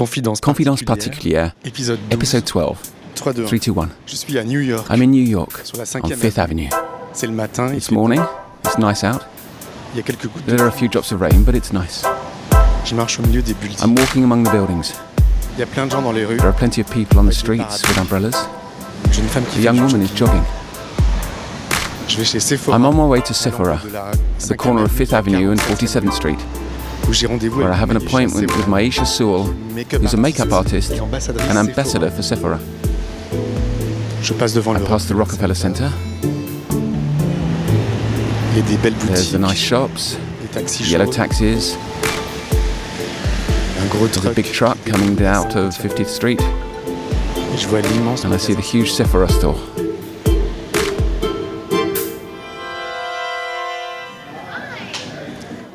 Confidence, Confidence particulière, Épisode 12. episode 12. 3, 2, 3, 2, 1. Je suis à New York, I'm in New York, sur la on 5e 5th Avenue. C'est le matin, il, It's fait- morning, it's nice out. il y a quelques gouttes de There are a few drops of rain, but it's nice. Je marche au milieu des buildings. I'm walking among the buildings. Il y a plein de gens dans les rues. There are plenty of people on the streets with umbrellas. Une jeune femme A qui fait young woman is jogging. Je vais chez Sephora. I'm on my way to à Sephora, at the 5e corner of 5th Avenue and 47e 47th Street, where I have an appointment with Myiesha Sewell, who's a makeup artist et ambassadrice an ambassador for Sephora. Je passe devant I pass the Rockefeller Center. Il y a des belles There's the nice shops, yellow taxis, there's a big truck coming out of 50th Street, Et je vois l'immense and I see the huge Sephora store.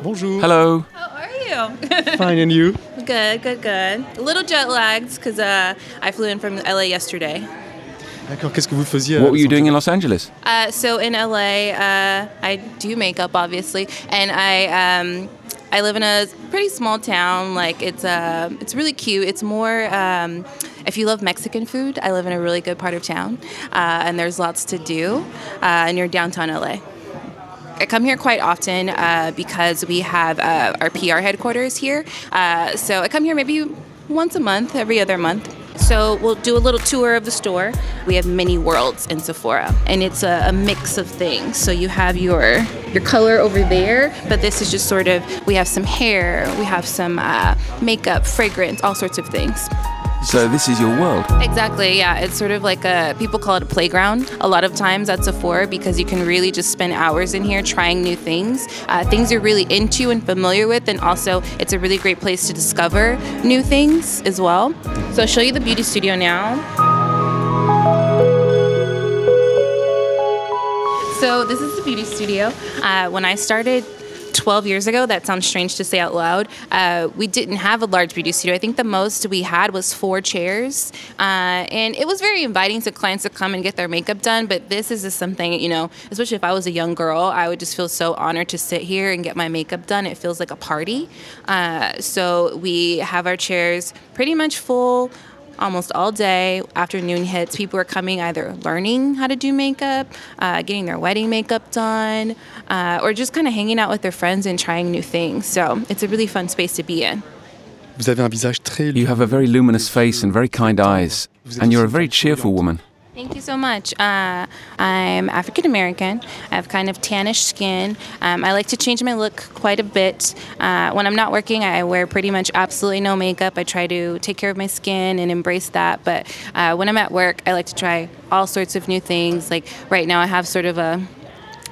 Bonjour. Hello. How you? Fine and you? good, good, good. A little jet lagged because uh, I flew in from LA yesterday. D'accord, qu'est-ce que vous faisiez What were you doing in Los Angeles? Uh, so in LA, uh, I do makeup, obviously, and I um, I live in a pretty small town. Like it's uh, it's really cute. It's more. Um, if you love Mexican food, I live in a really good part of town, uh, and there's lots to do uh, near downtown LA. I come here quite often uh, because we have uh, our PR headquarters here. Uh, so I come here maybe once a month, every other month. So we'll do a little tour of the store. We have many worlds in Sephora, and it's a, a mix of things. So you have your your color over there, but this is just sort of we have some hair, we have some uh, makeup, fragrance, all sorts of things. So this is your world. Exactly, yeah. It's sort of like a, people call it a playground. A lot of times at Sephora because you can really just spend hours in here trying new things, uh, things you're really into and familiar with, and also it's a really great place to discover new things as well. So I'll show you the beauty studio now. So this is the beauty studio. Uh, when I started 12 years ago, that sounds strange to say out loud, uh, we didn't have a large beauty studio. I think the most we had was four chairs. Uh, and it was very inviting to clients to come and get their makeup done. But this is just something, you know, especially if I was a young girl, I would just feel so honored to sit here and get my makeup done. It feels like a party. Uh, so we have our chairs pretty much full almost all day. Afternoon hits, people are coming either learning how to do makeup, uh, getting their wedding makeup done, uh, or just kind of hanging out with their friends and trying new things. So it's a really fun space to be in. Vous avez un visage très You have a very luminous face and very kind eyes, and you're a very cheerful woman. Thank you so much. Uh, I'm African American. I have kind of tannish skin. Um, I like to change my look quite a bit. Uh, when I'm not working, I wear pretty much absolutely no makeup. I try to take care of my skin and embrace that. But uh, when I'm at work, I like to try all sorts of new things. Like right now, I have sort of a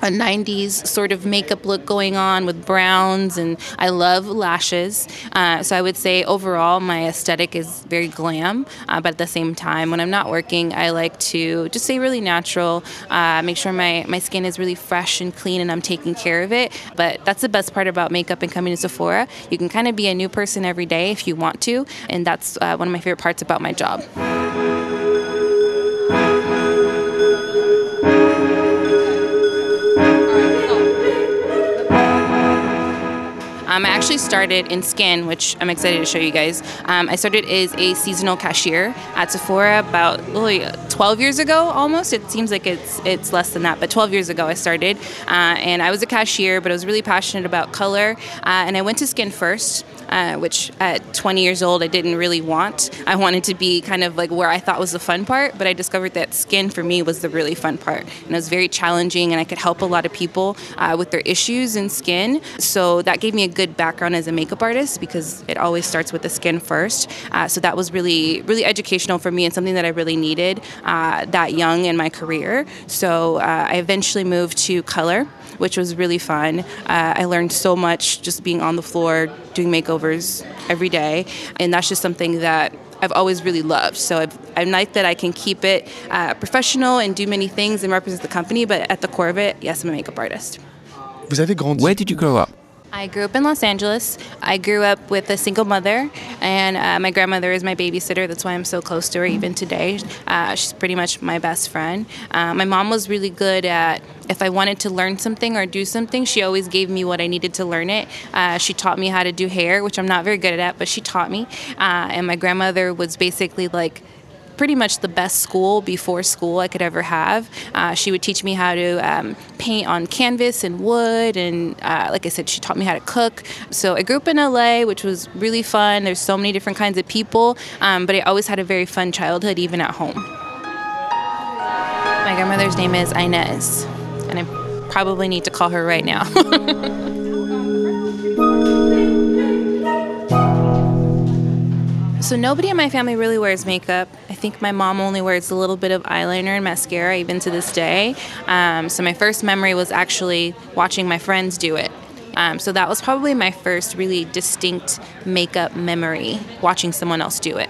a 90s sort of makeup look going on with browns, and I love lashes. Uh, so I would say overall, my aesthetic is very glam, uh, but at the same time, when I'm not working, I like to just stay really natural, uh, make sure my, my skin is really fresh and clean and I'm taking care of it. But that's the best part about makeup and coming to Sephora. You can kind of be a new person every day if you want to, and that's uh, one of my favorite parts about my job. Actually started in skin, which I'm excited to show you guys. Um, I started as a seasonal cashier at Sephora about really 12 years ago, almost. It seems like it's it's less than that, but 12 years ago I started, uh, and I was a cashier, but I was really passionate about color, uh, and I went to skin first. Uh, which at 20 years old I didn't really want. I wanted to be kind of like where I thought was the fun part, but I discovered that skin for me was the really fun part. And it was very challenging, and I could help a lot of people uh, with their issues in skin. So that gave me a good background as a makeup artist because it always starts with the skin first. Uh, so that was really, really educational for me and something that I really needed uh, that young in my career. So uh, I eventually moved to color which was really fun. Uh, I learned so much just being on the floor, doing makeovers every day, and that's just something that I've always really loved. So I've, I like that I can keep it uh, professional and do many things and represent the company, but at the core of it, yes, I'm a makeup artist. Vous avez grandi Where did you grow up? I grew up in Los Angeles. I grew up with a single mother, and uh, my grandmother is my babysitter. That's why I'm so close to her even today. Uh, she's pretty much my best friend. Uh, my mom was really good at if I wanted to learn something or do something, she always gave me what I needed to learn it. Uh, she taught me how to do hair, which I'm not very good at, but she taught me. Uh, and my grandmother was basically like pretty much the best school before school I could ever have. Uh, she would teach me how to um, paint on canvas and wood, and uh, like I said, she taught me how to cook. So I grew up in LA, which was really fun. There's so many different kinds of people, um, but I always had a very fun childhood, even at home. My grandmother's name is Inez, and I probably need to call her right now. So nobody in my family really wears makeup. I think my mom only wears a little bit of eyeliner and mascara even to this day. Um, so my first memory was actually watching my friends do it. Um, so that was probably my first really distinct makeup memory, watching someone else do it.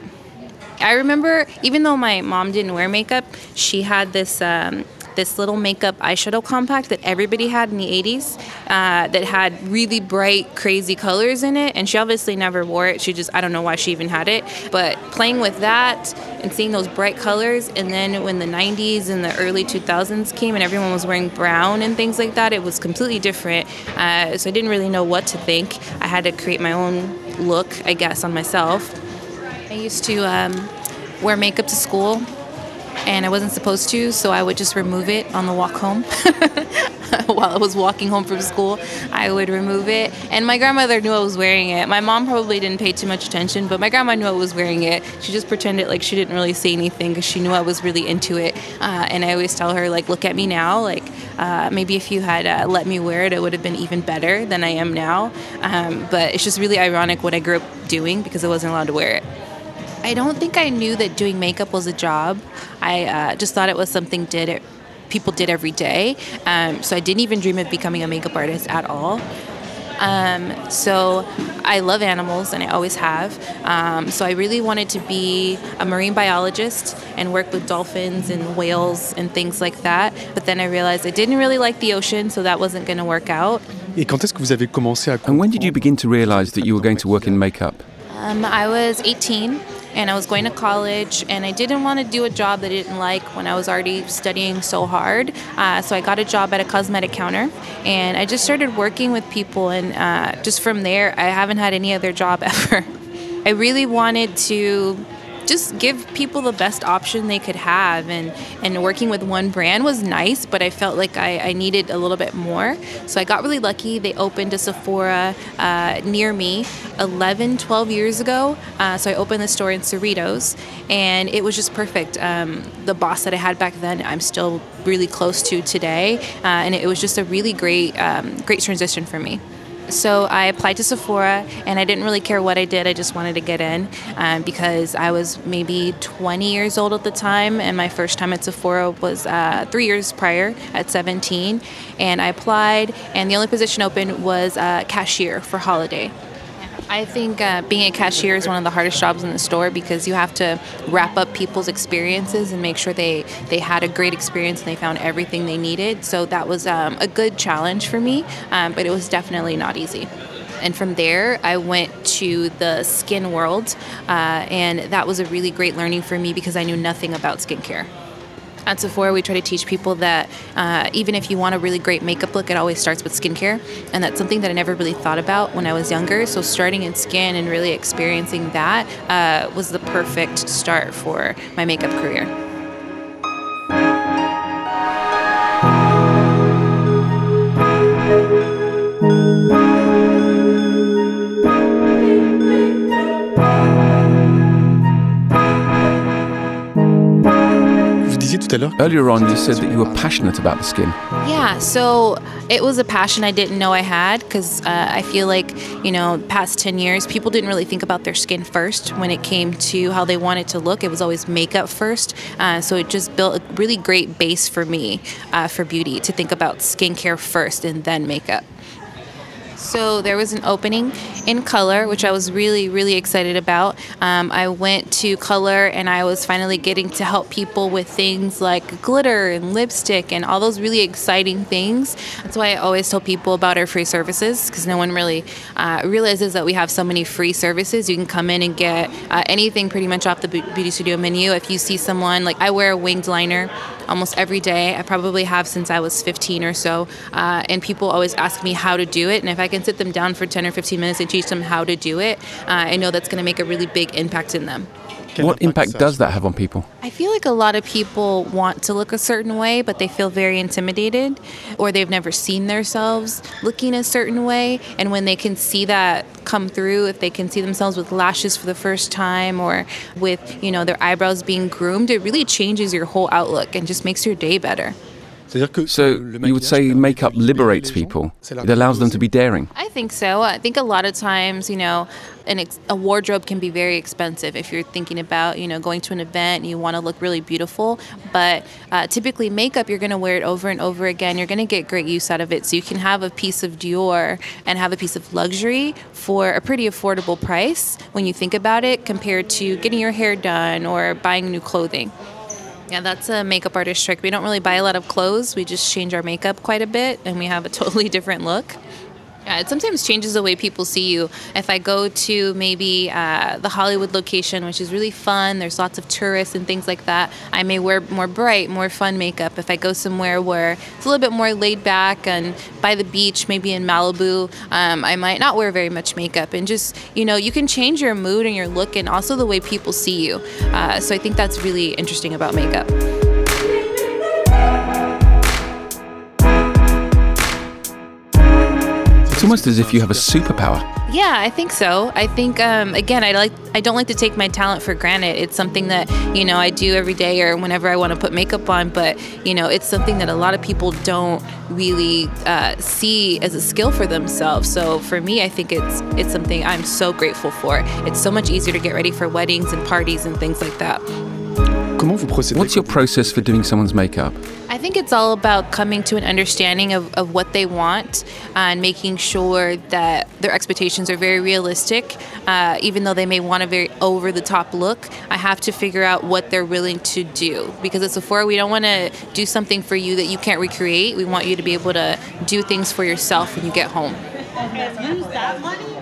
I remember, even though my mom didn't wear makeup, she had this um, this little makeup eyeshadow compact that everybody had in the 80s uh, that had really bright, crazy colors in it. And she obviously never wore it. She just, I don't know why she even had it. But playing with that and seeing those bright colors, and then when the 90s and the early 2000s came and everyone was wearing brown and things like that, it was completely different. Uh, so I didn't really know what to think. I had to create my own look, I guess, on myself. I used to um, wear makeup to school and I wasn't supposed to, so I would just remove it on the walk home. While I was walking home from school, I would remove it. And my grandmother knew I was wearing it. My mom probably didn't pay too much attention, but my grandma knew I was wearing it. She just pretended like she didn't really say anything because she knew I was really into it. Uh, and I always tell her, like, look at me now. Like, uh, maybe if you had uh, let me wear it, it would have been even better than I am now. Um, but it's just really ironic what I grew up doing because I wasn't allowed to wear it. I don't think I knew that doing makeup was a job. I uh, just thought it was something did it, people did every day. Um, so I didn't even dream of becoming a makeup artist at all. Um, so I love animals and I always have. Um, so I really wanted to be a marine biologist and work with dolphins and whales and things like that. But then I realized I didn't really like the ocean, so that wasn't going to work out. Et quand est-ce que vous avez commencé à And when did you begin to realize that you were going to work in makeup? Um, I was 18 and I was going to college, and I didn't want to do a job that I didn't like when I was already studying so hard. Uh, so I got a job at a cosmetic counter, and I just started working with people, and uh, just from there, I haven't had any other job ever. I really wanted to just give people the best option they could have. And and working with one brand was nice but i felt like i, I needed a little bit more. So i got really lucky. They opened a sephora uh, near me 11 12 years ago. Uh, so i opened the store in cerritos and it was just perfect. Um, the boss that i had back then i'm still really close to today. Uh, and it was just a really great um, great transition for me so I applied to Sephora, and I didn't really care what I did. I just wanted to get in um, because I was maybe 20 years old at the time, and my first time at Sephora was uh, three years prior at 17. And I applied, and the only position open was uh, cashier for holiday. I think uh, being a cashier is one of the hardest jobs in the store because you have to wrap up people's experiences and make sure they, they had a great experience and they found everything they needed. So that was um, a good challenge for me, um, but it was definitely not easy. And from there, I went to the skin world, uh, and that was a really great learning for me because I knew nothing about skincare. At Sephora, we try to teach people that uh, even if you want a really great makeup look, it always starts with skincare. And that's something that I never really thought about when I was younger. So, starting in skin and really experiencing that uh, was the perfect start for my makeup career. Tout à l'heure Earlier on, you said that you were passionate about the skin. Yeah, so it was a passion I didn't know I had because uh, I feel like, you know, past 10 years, people didn't really think about their skin first when it came to how they wanted to look. It was always makeup first. Uh, so it just built a really great base for me uh, for beauty to think about skincare first and then makeup. So there was an opening in color, which I was really, really excited about. Um, I went to color and I was finally getting to help people with things like glitter and lipstick and all those really exciting things. That's why I always tell people about our free services because no one really uh, realizes that we have so many free services. You can come in and get uh, anything pretty much off the beauty studio menu. If you see someone, like I wear a winged liner almost every day. I probably have since I was 15 or so. Uh, and people always ask me how to do it. And if I can sit them down for 10 or 15 minutes and teach them how to do it, uh, I know that's going to make a really big impact in them. What impact does that have on people? I feel like a lot of people want to look a certain way, but they feel very intimidated or they've never seen themselves looking a certain way. And when they can see that come through, if they can see themselves with lashes for the first time or with, you know, their eyebrows being groomed, it really changes your whole outlook and just makes your day better. So you would say makeup liberates people. It allows them to be daring. I think so. I think a lot of times, you know, an ex- a wardrobe can be very expensive if you're thinking about, you know, going to an event and you want to look really beautiful. But uh, typically, makeup you're going to wear it over and over again. You're going to get great use out of it. So you can have a piece of Dior and have a piece of luxury for a pretty affordable price when you think about it, compared to getting your hair done or buying new clothing. Yeah, that's a makeup artist trick. We don't really buy a lot of clothes. We just change our makeup quite a bit and we have a totally different look. Yeah, it sometimes changes the way people see you. If I go to maybe uh, the Hollywood location, which is really fun, there's lots of tourists and things like that, I may wear more bright, more fun makeup. If I go somewhere where it's a little bit more laid back and by the beach, maybe in Malibu, um, I might not wear very much makeup. And just, you know, you can change your mood and your look and also the way people see you. Uh, so I think that's really interesting about makeup. It's almost as if you have a superpower. Yeah, I think so. I think um, again, I like I don't like to take my talent for granted. It's something that you know I do every day or whenever I want to put makeup on. But you know, it's something that a lot of people don't really uh, see as a skill for themselves. So for me, I think it's it's something I'm so grateful for. It's so much easier to get ready for weddings and parties and things like that. What's your process for doing someone's makeup? I think it's all about coming to an understanding of, of what they want and making sure that their expectations are very realistic. Uh, even though they may want a very over the top look, I have to figure out what they're willing to do. Because at Sephora, we don't want to do something for you that you can't recreate. We want you to be able to do things for yourself when you get home. If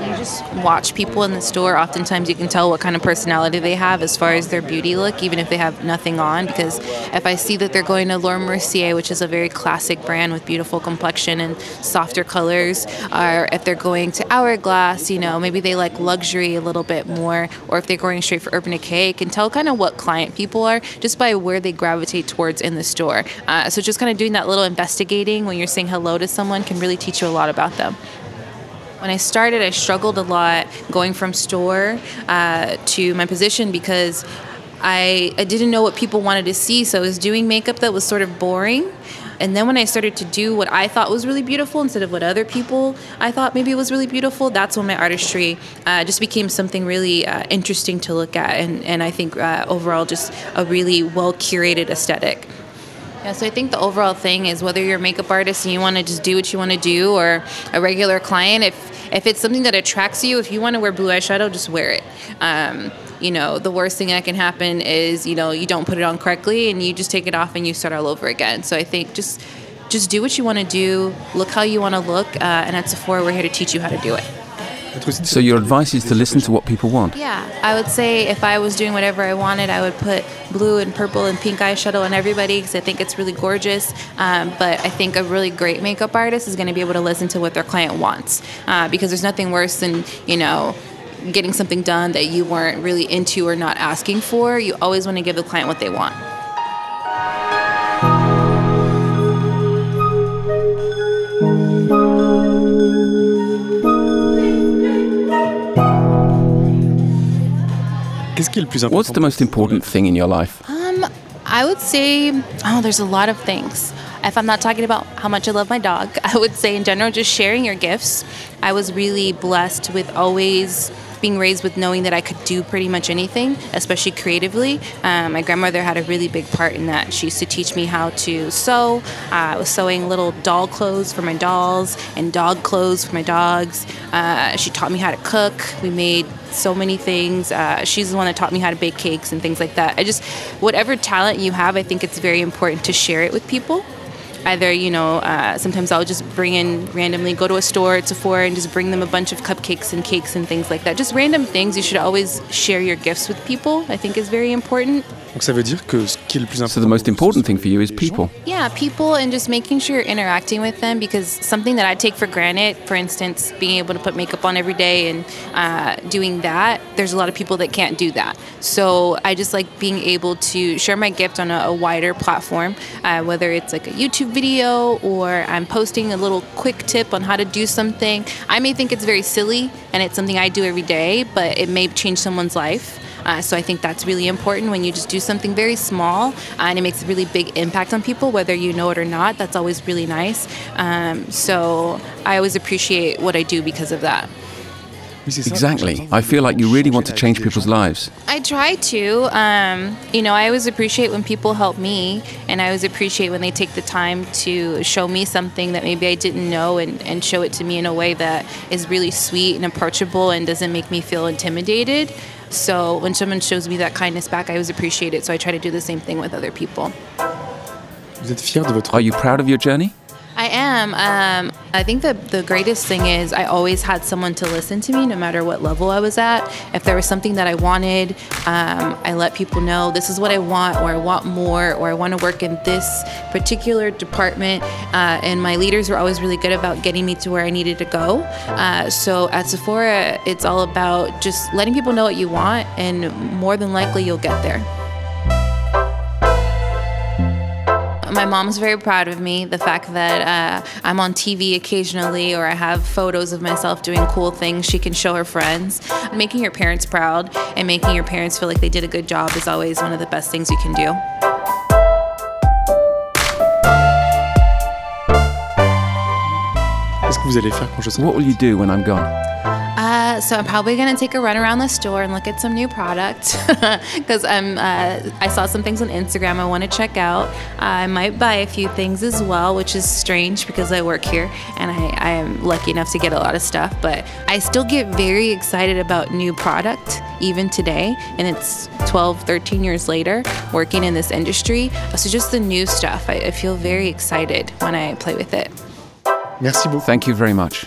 you just watch people in the store, oftentimes you can tell what kind of personality they have as far as their beauty look, even if they have nothing on. Because if I see that they're going to Laura Mercier, which is a very classic brand with beautiful complexion and softer colors, or if they're going to Hourglass, you know, maybe they like luxury a little bit more, or if they're going straight for Urban Decay, I can tell kind of what client people are just by where they gravitate towards in the store. Uh, so just kind of doing that little investigating when you're saying hello to someone can really teach you a lot about them. When I started, I struggled a lot going from store uh, to my position because I, I didn't know what people wanted to see. So I was doing makeup that was sort of boring. And then when I started to do what I thought was really beautiful instead of what other people I thought maybe was really beautiful, that's when my artistry uh, just became something really uh, interesting to look at. And, and I think uh, overall, just a really well curated aesthetic. Yeah, so I think the overall thing is whether you're a makeup artist and you want to just do what you want to do, or a regular client, if if it's something that attracts you, if you want to wear blue eyeshadow, just wear it. Um, you know, the worst thing that can happen is you know you don't put it on correctly and you just take it off and you start all over again. So I think just just do what you want to do, look how you want to look, uh, and at Sephora we're here to teach you how to do it. So your advice is to listen to what people want. Yeah, I would say if I was doing whatever I wanted, I would put blue and purple and pink eyeshadow on everybody because I think it's really gorgeous. Um, but I think a really great makeup artist is going to be able to listen to what their client wants uh, because there's nothing worse than you know getting something done that you weren't really into or not asking for. You always want to give the client what they want. What's the most important thing in your life? Um, I would say, oh, there's a lot of things. If I'm not talking about how much I love my dog, I would say in general, just sharing your gifts. I was really blessed with always being raised with knowing that I could do pretty much anything, especially creatively. Um, my grandmother had a really big part in that. She used to teach me how to sew. Uh, I was sewing little doll clothes for my dolls and dog clothes for my dogs. Uh, she taught me how to cook. We made so many things. Uh, she's the one that taught me how to bake cakes and things like that. I just, whatever talent you have, I think it's very important to share it with people either you know uh, sometimes i'll just bring in randomly go to a store at sephora and just bring them a bunch of cupcakes and cakes and things like that. Just random things. You should always share your gifts with people i think is very important Donc ça veut dire que ce qui est le plus important. So the most important thing for you is people. Yeah, people and just making sure you're interacting with them because something that I take for granted, for instance, being able to put makeup on every day and uh, doing that, there's a lot of people that can't do that. So I just like being able to share my gift on a, a wider platform, uh, whether it's like a YouTube video or I'm posting a little quick tip on how to do something. I may think it's very silly and it's something I do every day, but it may change someone's life. Uh, so I think that's really important when you just do something very small uh, and it makes a really big impact on people, whether you know it or not. That's always really nice. Um, so I always appreciate what I do because of that. Exactly. I feel like you really want to change people's lives. I try to. Um, you know, I always appreciate when people help me, and I always appreciate when they take the time to show me something that maybe I didn't know and, and show it to me in a way that is really sweet and approachable and doesn't make me feel intimidated. So when someone shows me that kindness back, I always appreciate it. So I try to do the same thing with other people. Are you proud of your journey? I am. Um, I think that the greatest thing is I always had someone to listen to me, no matter what level I was at. If there was something that I wanted, um, I let people know this is what I want, or I want more, or I want to work in this particular department. Uh, and my leaders were always really good about getting me to where I needed to go. Uh, so at Sephora, it's all about just letting people know what you want, and more than likely you'll get there. My mom's very proud of me. The fact that uh, I'm on TV occasionally or I have photos of myself doing cool things she can show her friends. Making your parents proud and making your parents feel like they did a good job is always one of the best things you can do. What will you do when I'm gone? Uh, so I'm probably gonna take a run around the store and look at some new product because I'm uh, I saw some things on Instagram I want to check out. Uh, I might buy a few things as well, which is strange because I work here and I, I am lucky enough to get a lot of stuff. But I still get very excited about new product even today, and it's 12, 13 years later working in this industry. So just the new stuff, I, I feel very excited when I play with it. Merci beaucoup. Thank you very much.